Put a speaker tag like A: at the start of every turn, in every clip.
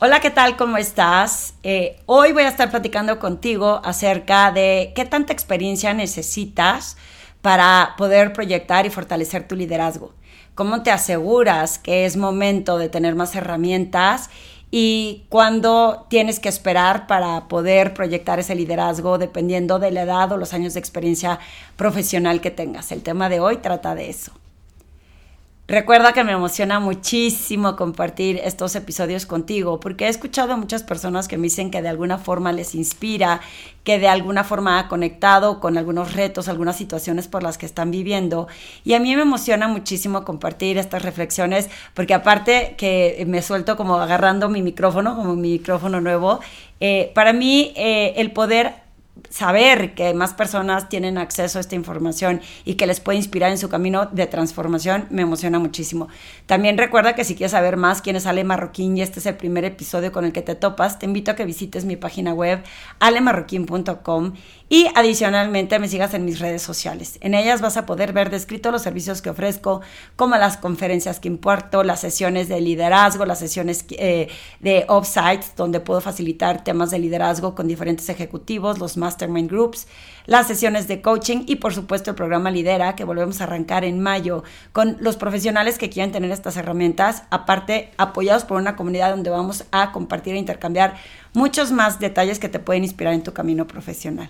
A: Hola, ¿qué tal? ¿Cómo estás? Eh, hoy voy a estar platicando contigo acerca de qué tanta experiencia necesitas para poder proyectar y fortalecer tu liderazgo. ¿Cómo te aseguras que es momento de tener más herramientas y cuándo tienes que esperar para poder proyectar ese liderazgo dependiendo de la edad o los años de experiencia profesional que tengas? El tema de hoy trata de eso. Recuerda que me emociona muchísimo compartir estos episodios contigo porque he escuchado a muchas personas que me dicen que de alguna forma les inspira, que de alguna forma ha conectado con algunos retos, algunas situaciones por las que están viviendo. Y a mí me emociona muchísimo compartir estas reflexiones porque aparte que me suelto como agarrando mi micrófono, como mi micrófono nuevo, eh, para mí eh, el poder saber que más personas tienen acceso a esta información y que les puede inspirar en su camino de transformación me emociona muchísimo. También recuerda que si quieres saber más quién es Ale Marroquín y este es el primer episodio con el que te topas, te invito a que visites mi página web alemarroquín.com y adicionalmente me sigas en mis redes sociales. En ellas vas a poder ver descrito los servicios que ofrezco, como las conferencias que imparto, las sesiones de liderazgo, las sesiones eh, de offsites, donde puedo facilitar temas de liderazgo con diferentes ejecutivos, los mastermind groups, las sesiones de coaching y por supuesto el programa Lidera, que volvemos a arrancar en mayo con los profesionales que quieran tener estas herramientas, aparte apoyados por una comunidad donde vamos a compartir e intercambiar muchos más detalles que te pueden inspirar en tu camino profesional.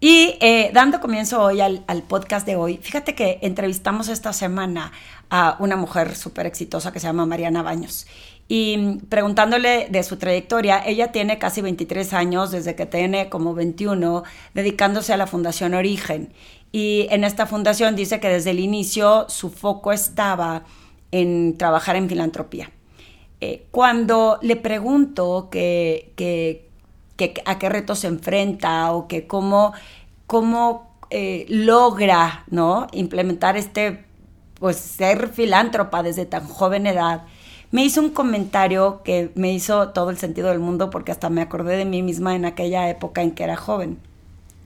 A: Y eh, dando comienzo hoy al, podcast de hoy, fíjate que entrevistamos esta semana a una mujer súper exitosa que se llama Mariana Baños. Y preguntándole de su trayectoria, ella tiene casi 23 años, desde que tiene como 21, dedicándose a la Fundación Origen. Y en esta fundación dice que desde el inicio su foco estaba en trabajar en filantropía. Eh, cuando le pregunto que a qué retos se enfrenta o que cómo, cómo eh, logra ¿no? implementar este, pues ser filántropa desde tan joven edad, me hizo un comentario que me hizo todo el sentido del mundo porque hasta me acordé de mí misma en aquella época en que era joven.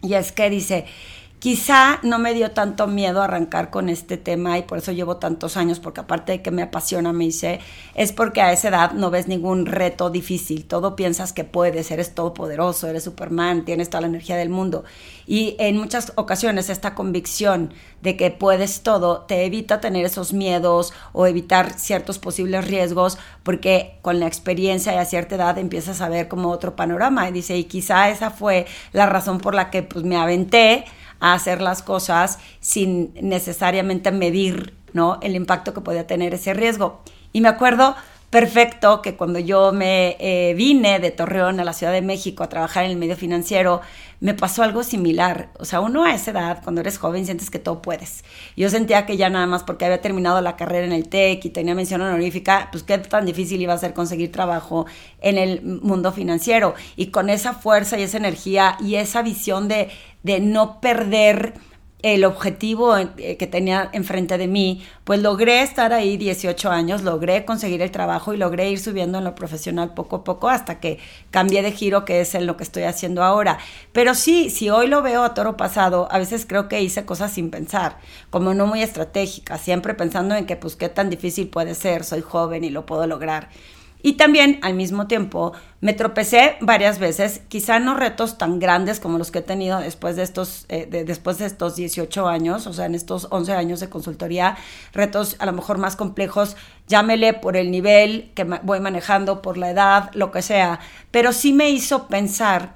A: Y es que dice, Quizá no me dio tanto miedo arrancar con este tema y por eso llevo tantos años, porque aparte de que me apasiona, me dice, es porque a esa edad no ves ningún reto difícil, todo piensas que puedes, eres todopoderoso, eres Superman, tienes toda la energía del mundo. Y en muchas ocasiones esta convicción de que puedes todo te evita tener esos miedos o evitar ciertos posibles riesgos, porque con la experiencia y a cierta edad empiezas a ver como otro panorama. Y dice, y quizá esa fue la razón por la que pues, me aventé a hacer las cosas sin necesariamente medir ¿no? el impacto que podía tener ese riesgo. Y me acuerdo perfecto que cuando yo me eh, vine de Torreón a la Ciudad de México a trabajar en el medio financiero, me pasó algo similar. O sea, uno a esa edad, cuando eres joven, sientes que todo puedes. Yo sentía que ya nada más porque había terminado la carrera en el TEC y tenía mención honorífica, pues qué tan difícil iba a ser conseguir trabajo en el mundo financiero. Y con esa fuerza y esa energía y esa visión de, de no perder el objetivo eh, que tenía enfrente de mí, pues logré estar ahí 18 años, logré conseguir el trabajo y logré ir subiendo en lo profesional poco a poco hasta que cambié de giro, que es en lo que estoy haciendo ahora. Pero sí, si hoy lo veo a toro pasado, a veces creo que hice cosas sin pensar, como no muy estratégicas, siempre pensando en que pues qué tan difícil puede ser, soy joven y lo puedo lograr. Y también al mismo tiempo me tropecé varias veces, quizá no retos tan grandes como los que he tenido después de estos, eh, después de estos 18 años, o sea, en estos 11 años de consultoría, retos a lo mejor más complejos, llámele por el nivel que voy manejando, por la edad, lo que sea, pero sí me hizo pensar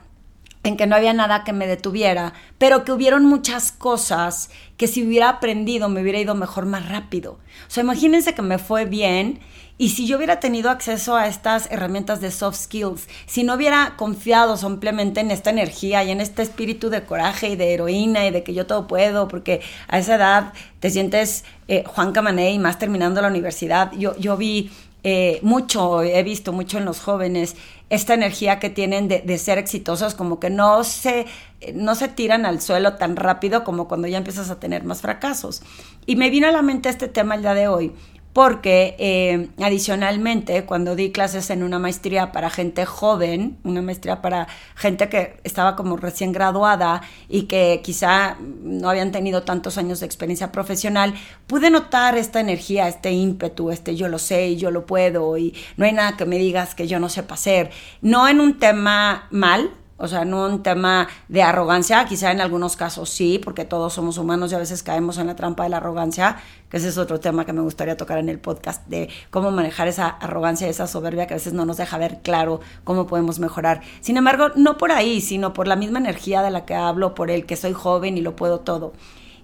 A: en que no había nada que me detuviera, pero que hubieron muchas cosas que si hubiera aprendido me hubiera ido mejor más rápido. O sea, imagínense que me fue bien y si yo hubiera tenido acceso a estas herramientas de soft skills, si no hubiera confiado simplemente en esta energía y en este espíritu de coraje y de heroína y de que yo todo puedo, porque a esa edad te sientes eh, Juan Camané y más terminando la universidad, yo, yo vi eh, mucho, he visto mucho en los jóvenes, esta energía que tienen de, de, ser exitosos, como que no se, no se tiran al suelo tan rápido como cuando ya empiezas a tener más fracasos. Y me vino a la mente este tema el día de hoy, porque eh, adicionalmente cuando di clases en una maestría para gente joven, una maestría para gente que estaba como recién graduada y que quizá no habían tenido tantos años de experiencia profesional, pude notar esta energía, este ímpetu, este yo lo sé y yo lo puedo y no hay nada que me digas que yo no sepa hacer, no en un tema mal, o sea, no un tema de arrogancia, quizá en algunos casos sí, porque todos somos humanos y a veces caemos en la trampa de la arrogancia, que ese es otro tema que me gustaría tocar en el podcast, de cómo manejar esa arrogancia, esa soberbia que a veces no nos deja ver claro cómo podemos mejorar. Sin embargo, no por ahí, sino por la misma energía de la que hablo, por el que soy joven y lo puedo todo.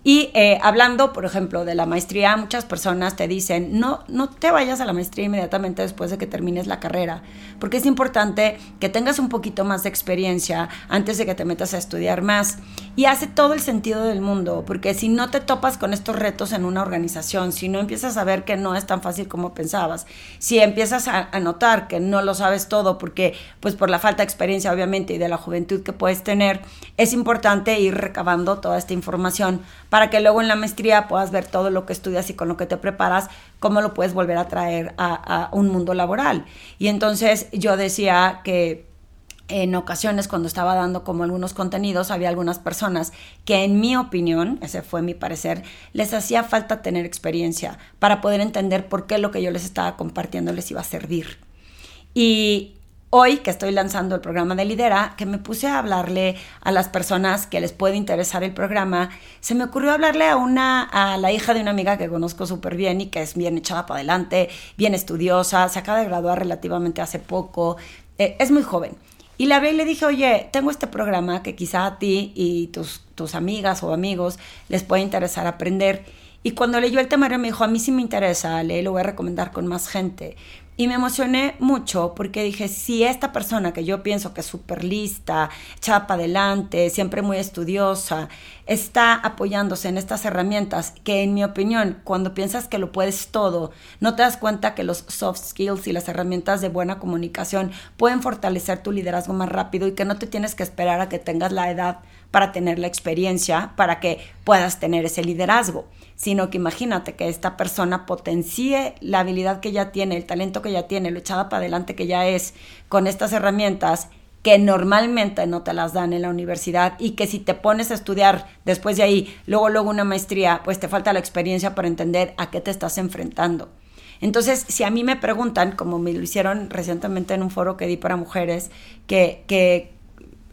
A: Y eh, hablando, por ejemplo, de la maestría, muchas personas te dicen, no, no te vayas a la maestría inmediatamente después de que termines la carrera, porque es importante que tengas un poquito más de experiencia antes de que te metas a estudiar más. Y hace todo el sentido del mundo, porque si no te topas con estos retos en una organización, si no empiezas a ver que no es tan fácil como pensabas, si empiezas a, a notar que no lo sabes todo, porque pues por la falta de experiencia obviamente y de la juventud que puedes tener, es importante ir recabando toda esta información para que luego en la maestría puedas ver todo lo que estudias y con lo que te preparas, cómo lo puedes volver a traer a, un mundo laboral. Y entonces yo decía que en ocasiones cuando estaba dando como algunos contenidos, había algunas personas que en mi opinión, ese fue mi parecer, les hacía falta tener experiencia para poder entender por qué lo que yo les estaba compartiendo les iba a servir. Y hoy que estoy lanzando el programa de Lidera, que me puse a hablarle a las personas que les puede interesar el programa, se me ocurrió hablarle a una a la hija de una amiga que conozco súper bien y que es bien echada para adelante, bien estudiosa, se acaba de graduar relativamente hace poco, eh, es muy joven. Y le hablé y le dije, oye, tengo este programa que quizá a ti y tus, tus amigas o amigos les puede interesar aprender. Y cuando leyó el temario me dijo, a mí sí me interesa, le lo voy a recomendar con más gente. Y me emocioné mucho porque dije, si esta persona que yo pienso que es súper lista, chapa adelante, siempre muy estudiosa, está apoyándose en estas herramientas que en mi opinión, cuando piensas que lo puedes todo, no te das cuenta que los soft skills y las herramientas de buena comunicación pueden fortalecer tu liderazgo más rápido y que no te tienes que esperar a que tengas la edad para tener la experiencia, para que puedas tener ese liderazgo, sino que imagínate que esta persona potencie la habilidad que ya tiene, el talento que ya tiene, lo echada para adelante que ya es con estas herramientas que normalmente no te las dan en la universidad y que si te pones a estudiar después de ahí, luego luego una maestría, pues te falta la experiencia para entender a qué te estás enfrentando. Entonces, si a mí me preguntan, como me lo hicieron recientemente en un foro que di para mujeres, que, que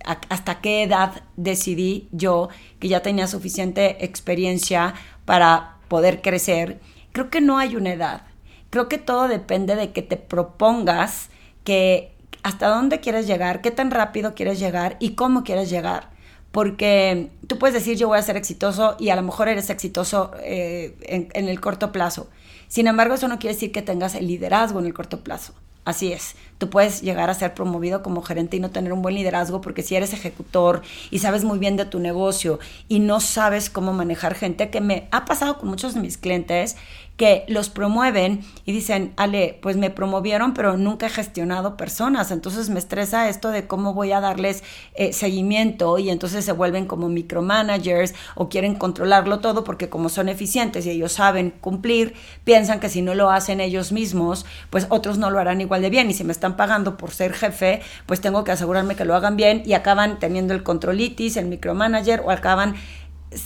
A: hasta qué edad decidí yo que ya tenía suficiente experiencia para poder crecer. Creo que no hay una edad. Creo que todo depende de que te propongas que hasta dónde quieres llegar, qué tan rápido quieres llegar y cómo quieres llegar. Porque tú puedes decir yo voy a ser exitoso y a lo mejor eres exitoso eh, en el corto plazo. Sin embargo, eso no quiere decir que tengas el liderazgo en el corto plazo. Así es, tú puedes llegar a ser promovido como gerente y no tener un buen liderazgo porque si eres ejecutor y sabes muy bien de tu negocio y no sabes cómo manejar gente, que me ha pasado con muchos de mis clientes que los promueven y dicen, Ale, pues me promovieron, pero nunca he gestionado personas, entonces me estresa esto de cómo voy a darles eh, seguimiento y entonces se vuelven como micromanagers o quieren controlarlo todo porque como son eficientes y ellos saben cumplir, piensan que si no lo hacen ellos mismos, pues otros no lo harán igual de bien. Y si me están pagando por ser jefe, pues tengo que asegurarme que lo hagan bien y acaban teniendo el controlitis, el micromanager o acaban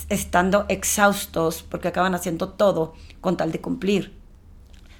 A: estando exhaustos porque acaban haciendo todo con tal de cumplir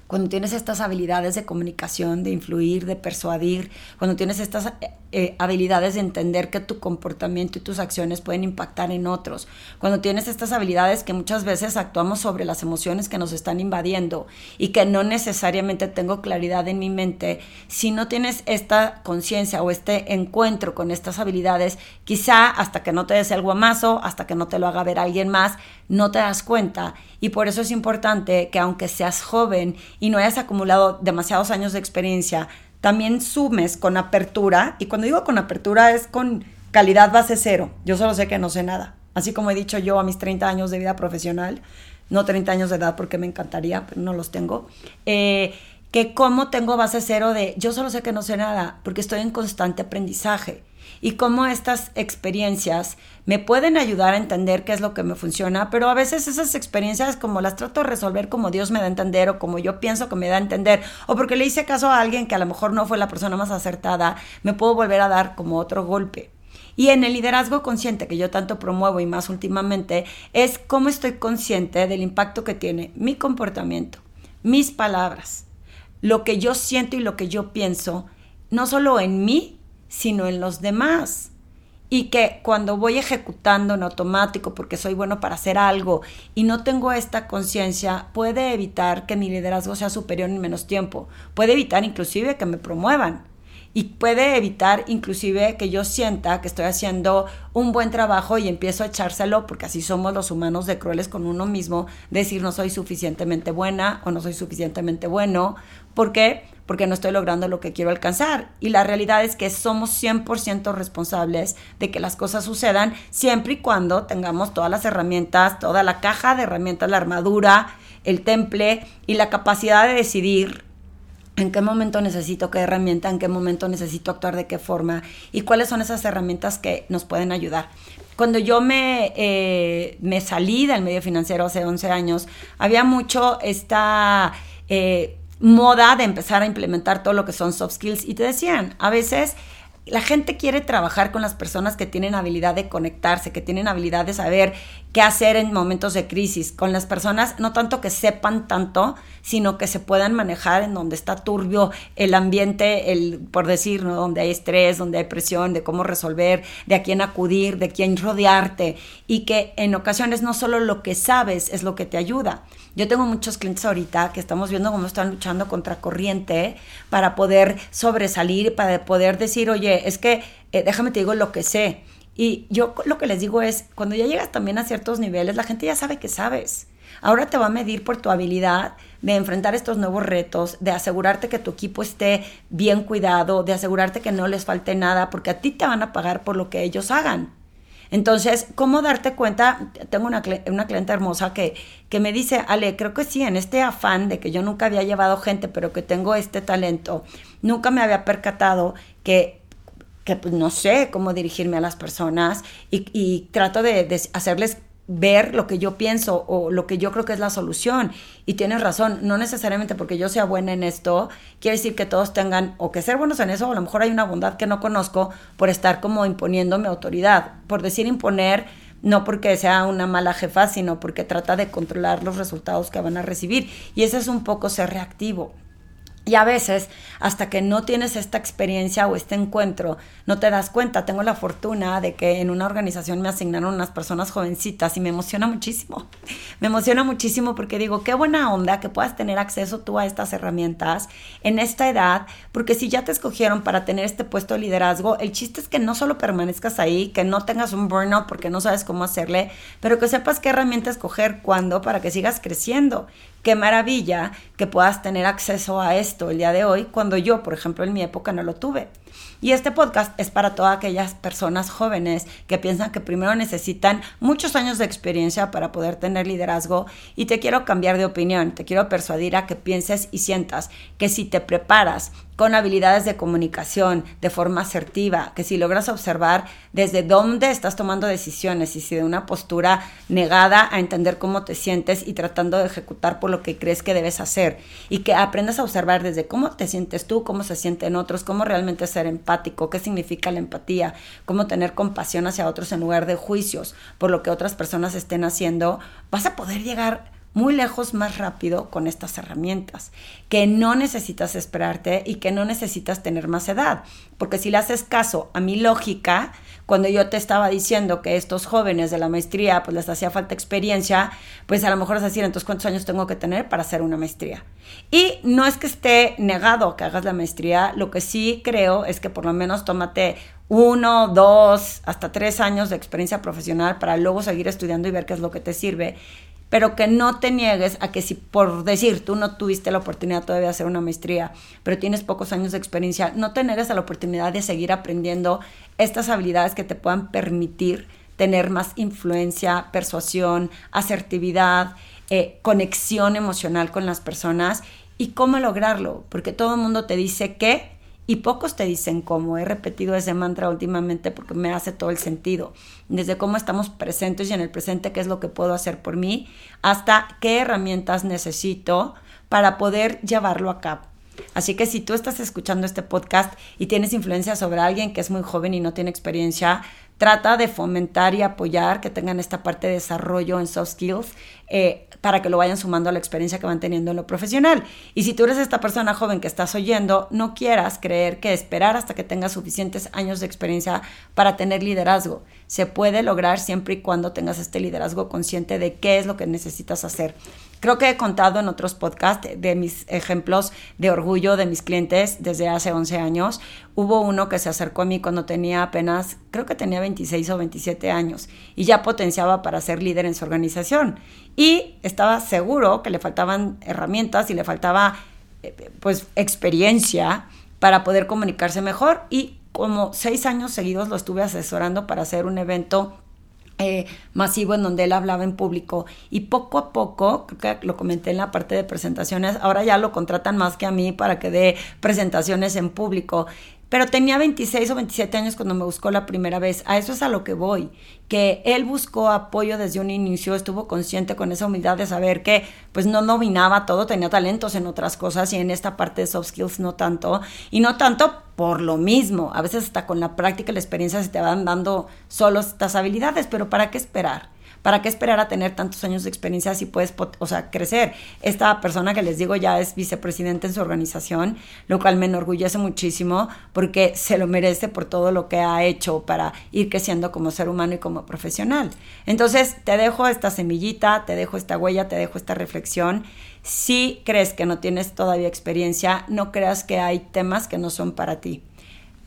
A: cuando tienes estas habilidades de comunicación, de influir, de persuadir, cuando tienes estas eh, eh, habilidades de entender que tu comportamiento y tus acciones pueden impactar en otros, cuando tienes estas habilidades que muchas veces actuamos sobre las emociones que nos están invadiendo y que no necesariamente tengo claridad en mi mente, si no tienes esta conciencia o este encuentro con estas habilidades, quizá hasta que no te des el guamazo, hasta que no te lo haga ver alguien más, no te das cuenta. Y por eso es importante que aunque seas joven y no hayas acumulado demasiados años de experiencia, también sumes con apertura. Y cuando digo con apertura es con calidad base cero. Yo solo sé que no sé nada. Así como he dicho yo a mis 30 años de vida profesional, no 30 años de edad porque me encantaría, pero no los tengo. Eh, que como tengo base cero de yo solo sé que no sé nada porque estoy en constante aprendizaje y cómo estas experiencias me pueden ayudar a entender qué es lo que me funciona, pero a veces esas experiencias como las trato de resolver como Dios me da a entender o como yo pienso que me da a entender o porque le hice caso a alguien que a lo mejor no fue la persona más acertada, me puedo volver a dar como otro golpe. Y en el liderazgo consciente que yo tanto promuevo y más últimamente es cómo estoy consciente del impacto que tiene mi comportamiento, mis palabras, lo que yo siento y lo que yo pienso, no solo en mí, sino en los demás. Y que cuando voy ejecutando en automático porque soy bueno para hacer algo y no tengo esta conciencia, puede evitar que mi liderazgo sea superior en menos tiempo. Puede evitar inclusive que me promuevan y puede evitar inclusive que yo sienta que estoy haciendo un buen trabajo y empiezo a echárselo, porque así somos los humanos de crueles con uno mismo, decir no soy suficientemente buena o no soy suficientemente bueno. ¿Por qué? Porque no estoy logrando lo que quiero alcanzar. Y la realidad es que somos 100% responsables de que las cosas sucedan siempre y cuando tengamos todas las herramientas, toda la caja de herramientas, la armadura, el temple y la capacidad de decidir en qué momento necesito qué herramienta, en qué momento necesito actuar de qué forma y cuáles son esas herramientas que nos pueden ayudar. Cuando yo me, eh, me salí del medio financiero hace 11 años, había mucho esta... Eh, moda de empezar a implementar todo lo que son soft skills. Y te decían, a veces la gente quiere trabajar con las personas que tienen habilidad de conectarse, que tienen habilidad de saber qué hacer en momentos de crisis, con las personas no tanto que sepan tanto, sino que se puedan manejar en donde está turbio el ambiente, el por decir, ¿no? donde hay estrés, donde hay presión, de cómo resolver, de a quién acudir, de quién rodearte y que en ocasiones no solo lo que sabes es lo que te ayuda. Yo tengo muchos clientes ahorita que estamos viendo cómo están luchando contra corriente para poder sobresalir, para poder decir, oye, es que eh, déjame te digo lo que sé. Y yo lo que les digo es, cuando ya llegas también a ciertos niveles, la gente ya sabe que sabes. Ahora te va a medir por tu habilidad de enfrentar estos nuevos retos, de asegurarte que tu equipo esté bien cuidado, de asegurarte que no les falte nada, porque a ti te van a pagar por lo que ellos hagan. Entonces, ¿cómo darte cuenta? Tengo una, una cliente hermosa que, que me dice, Ale, creo que sí, en este afán de que yo nunca había llevado gente, pero que tengo este talento, nunca me había percatado que que pues no sé cómo dirigirme a las personas y, trato de, de, hacerles ver lo que yo pienso o lo que yo creo que es la solución. Y tienes razón, no necesariamente porque yo sea buena en esto, quiere decir que todos tengan o que ser buenos en eso, o a lo mejor hay una bondad que no conozco por estar como imponiendo mi autoridad. Por decir imponer, no porque sea una mala jefa, sino porque trata de controlar los resultados que van a recibir. Y ese es un poco ser reactivo. Y a veces, hasta que no tienes esta experiencia o este encuentro, no te das cuenta. Tengo la fortuna de que en una organización me asignaron unas personas jovencitas y me emociona muchísimo. Me emociona muchísimo porque digo, qué buena onda que puedas tener acceso tú a estas herramientas en esta edad, porque si ya te escogieron para tener este puesto de liderazgo, el chiste es que no solo permanezcas ahí, que no tengas un burnout porque no sabes cómo hacerle, pero que sepas qué herramienta escoger, cuándo, para que sigas creciendo qué maravilla que puedas tener acceso a esto el día de hoy, cuando yo, por ejemplo, en mi época no lo tuve. Y este podcast es para todas aquellas personas jóvenes que piensan que primero necesitan muchos años de experiencia para poder tener liderazgo. Y te quiero cambiar de opinión, te quiero persuadir a que pienses y sientas que si te preparas con habilidades de comunicación de forma asertiva, que si logras observar desde dónde estás tomando decisiones y si de una postura negada a entender cómo te sientes y tratando de ejecutar por lo que crees que debes hacer. Y que aprendas a observar desde cómo te sientes tú, cómo se sienten otros, cómo realmente ser empático, qué significa la empatía, cómo tener compasión hacia otros en lugar de juicios por lo que otras personas estén haciendo, vas a poder llegar muy lejos más rápido con estas herramientas, que no necesitas esperarte y que no necesitas tener más edad, porque si le haces caso a mi lógica, cuando yo te estaba diciendo que estos jóvenes de la maestría pues les hacía falta experiencia, pues a lo mejor es decir, entonces cuántos años tengo que tener para hacer una maestría. Y no es que esté negado que hagas la maestría, lo que sí creo es que por lo menos tómate uno, dos, hasta tres años de experiencia profesional para luego seguir estudiando y ver qué es lo que te sirve pero que no te niegues a que si por decir tú no tuviste la oportunidad todavía de hacer una maestría, pero tienes pocos años de experiencia, no te niegues a la oportunidad de seguir aprendiendo estas habilidades que te puedan permitir tener más influencia, persuasión, asertividad, eh, conexión emocional con las personas y cómo lograrlo, porque todo el mundo te dice que y pocos te dicen cómo. He repetido ese mantra últimamente porque me hace todo el sentido. Desde cómo estamos presentes y en el presente, qué es lo que puedo hacer por mí, hasta qué herramientas necesito para poder llevarlo a cabo. Así que si tú estás escuchando este podcast y tienes influencia sobre alguien que es muy joven y no tiene experiencia, trata de fomentar y apoyar que tengan esta parte de desarrollo en soft skills eh, para que lo vayan sumando a la experiencia que van teniendo en lo profesional. Y si tú eres esta persona joven que estás oyendo, no quieras creer que esperar hasta que tengas suficientes años de experiencia para tener liderazgo. Se puede lograr siempre y cuando tengas este liderazgo consciente de qué es lo que necesitas hacer. Creo que he contado en otros podcasts de mis ejemplos de orgullo de mis clientes desde hace 11 años. Hubo uno que se acercó a mí cuando tenía apenas, creo que tenía 26 o 27 años y ya potenciaba para ser líder en su organización. Y estaba seguro que le faltaban herramientas y le faltaba eh, pues experiencia para poder comunicarse mejor y como seis años seguidos lo estuve asesorando para hacer un evento eh, masivo en donde él hablaba en público. Y poco a poco, creo que lo comenté en la parte de presentaciones, ahora ya lo contratan más que a mí para que dé presentaciones en público pero tenía 26 o 27 años cuando me buscó la primera vez. A eso es a lo que voy, que él buscó apoyo desde un inicio, estuvo consciente con esa humildad de saber que pues no dominaba todo, tenía talentos en otras cosas y en esta parte de soft skills no tanto, y no tanto por lo mismo, a veces hasta con la práctica y la experiencia se te van dando solo estas habilidades, pero ¿para qué esperar? ¿Para qué esperar a tener tantos años de experiencia si puedes, o sea, crecer? Esta persona que les digo ya es vicepresidente en su organización, lo cual me enorgullece muchísimo porque se lo merece por todo lo que ha hecho para ir creciendo como ser humano y como profesional. Entonces, te dejo esta semillita, te dejo esta huella, te dejo esta reflexión. Si crees que no tienes todavía experiencia, no creas que hay temas que no son para ti.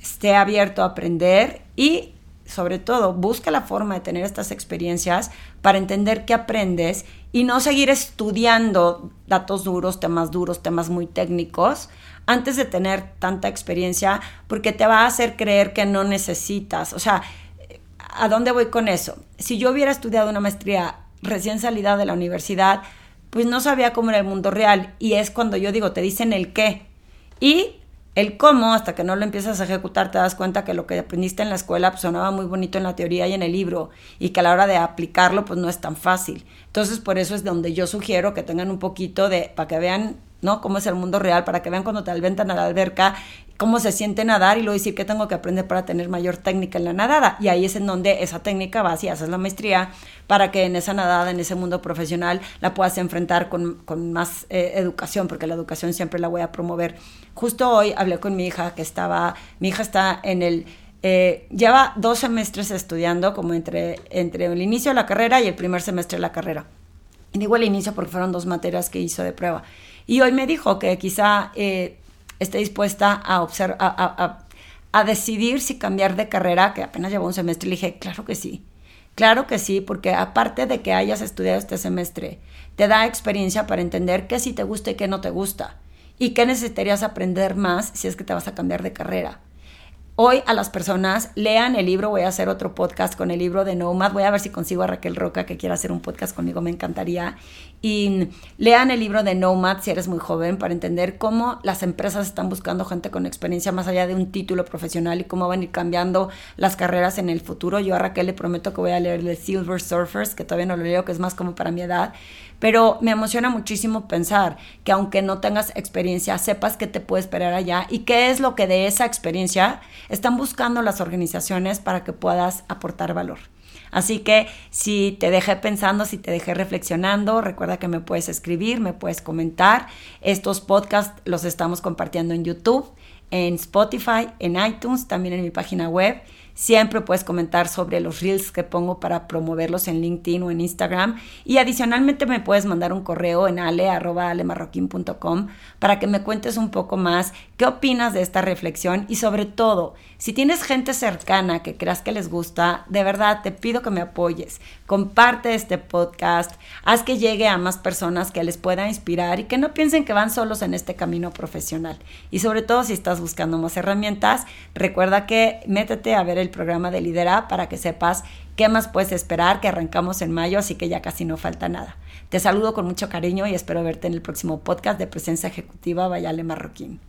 A: Esté abierto a aprender y sobre todo, busca la forma de tener estas experiencias para entender qué aprendes y no seguir estudiando datos duros, temas duros, temas muy técnicos, antes de tener tanta experiencia, porque te va a hacer creer que no necesitas. O sea, ¿a dónde voy con eso? Si yo hubiera estudiado una maestría recién salida de la universidad, pues no sabía cómo era el mundo real. Y es cuando yo digo, te dicen el qué. Y el cómo, hasta que no lo empiezas a ejecutar, te das cuenta que lo que aprendiste en la escuela pues, sonaba muy bonito en la teoría y en el libro, y que a la hora de aplicarlo, pues no es tan fácil. Entonces, por eso es donde yo sugiero que tengan un poquito de, para que vean, ¿no? Cómo es el mundo real, para que vean cuando te alventan a la alberca cómo se siente nadar y luego decir qué tengo que aprender para tener mayor técnica en la nadada. Y ahí es en donde esa técnica va, si haces la maestría, para que en esa nadada, en ese mundo profesional, la puedas enfrentar con, más eh, educación, porque la educación siempre la voy a promover. Justo hoy hablé con mi hija que estaba, mi hija está en el... Eh, lleva dos semestres estudiando como entre, entre el inicio de la carrera y el primer semestre de la carrera. Y digo el inicio porque fueron dos materias que hizo de prueba. Y hoy me dijo que quizá eh, esté dispuesta a, observar, a, a, decidir si cambiar de carrera, que apenas llevó un semestre, le dije, claro que sí. Claro que sí, porque aparte de que hayas estudiado este semestre, te da experiencia para entender qué sí te gusta y qué no te gusta. Y qué necesitarías aprender más si es que te vas a cambiar de carrera. Hoy a las personas lean el libro, voy a hacer otro podcast con el libro de Nomad, voy a ver si consigo a Raquel Roca que quiera hacer un podcast conmigo, me encantaría. Y lean el libro de Nomad si eres muy joven para entender cómo las empresas están buscando gente con experiencia más allá de un título profesional y cómo van a ir cambiando las carreras en el futuro. Yo a Raquel le prometo que voy a leer The Silver Surfers, que todavía no lo leo, que es más como para mi edad. Pero me emociona muchísimo pensar que aunque no tengas experiencia, sepas qué te puede esperar allá y qué es lo que de esa experiencia están buscando las organizaciones para que puedas aportar valor. Así que si te dejé pensando, si te dejé reflexionando, recuerda que me puedes escribir, me puedes comentar. Estos podcasts los estamos compartiendo en YouTube, en Spotify, en iTunes, también en mi página web. Siempre puedes comentar sobre los reels que pongo para promoverlos en LinkedIn o en Instagram. Y adicionalmente me puedes mandar un correo en ale.alemarroquín.com para que me cuentes un poco más qué opinas de esta reflexión y sobre todo, si tienes gente cercana que creas que les gusta, de verdad te pido que me apoyes. Comparte este podcast, haz que llegue a más personas que les pueda inspirar y que no piensen que van solos en este camino profesional. Y sobre todo si estás buscando más herramientas, recuerda que métete a ver el programa de Lidera para que sepas qué más puedes esperar, que arrancamos en mayo, así que ya casi no falta nada. Te saludo con mucho cariño y espero verte en el próximo podcast de Presencia Ejecutiva Vayale Marroquín.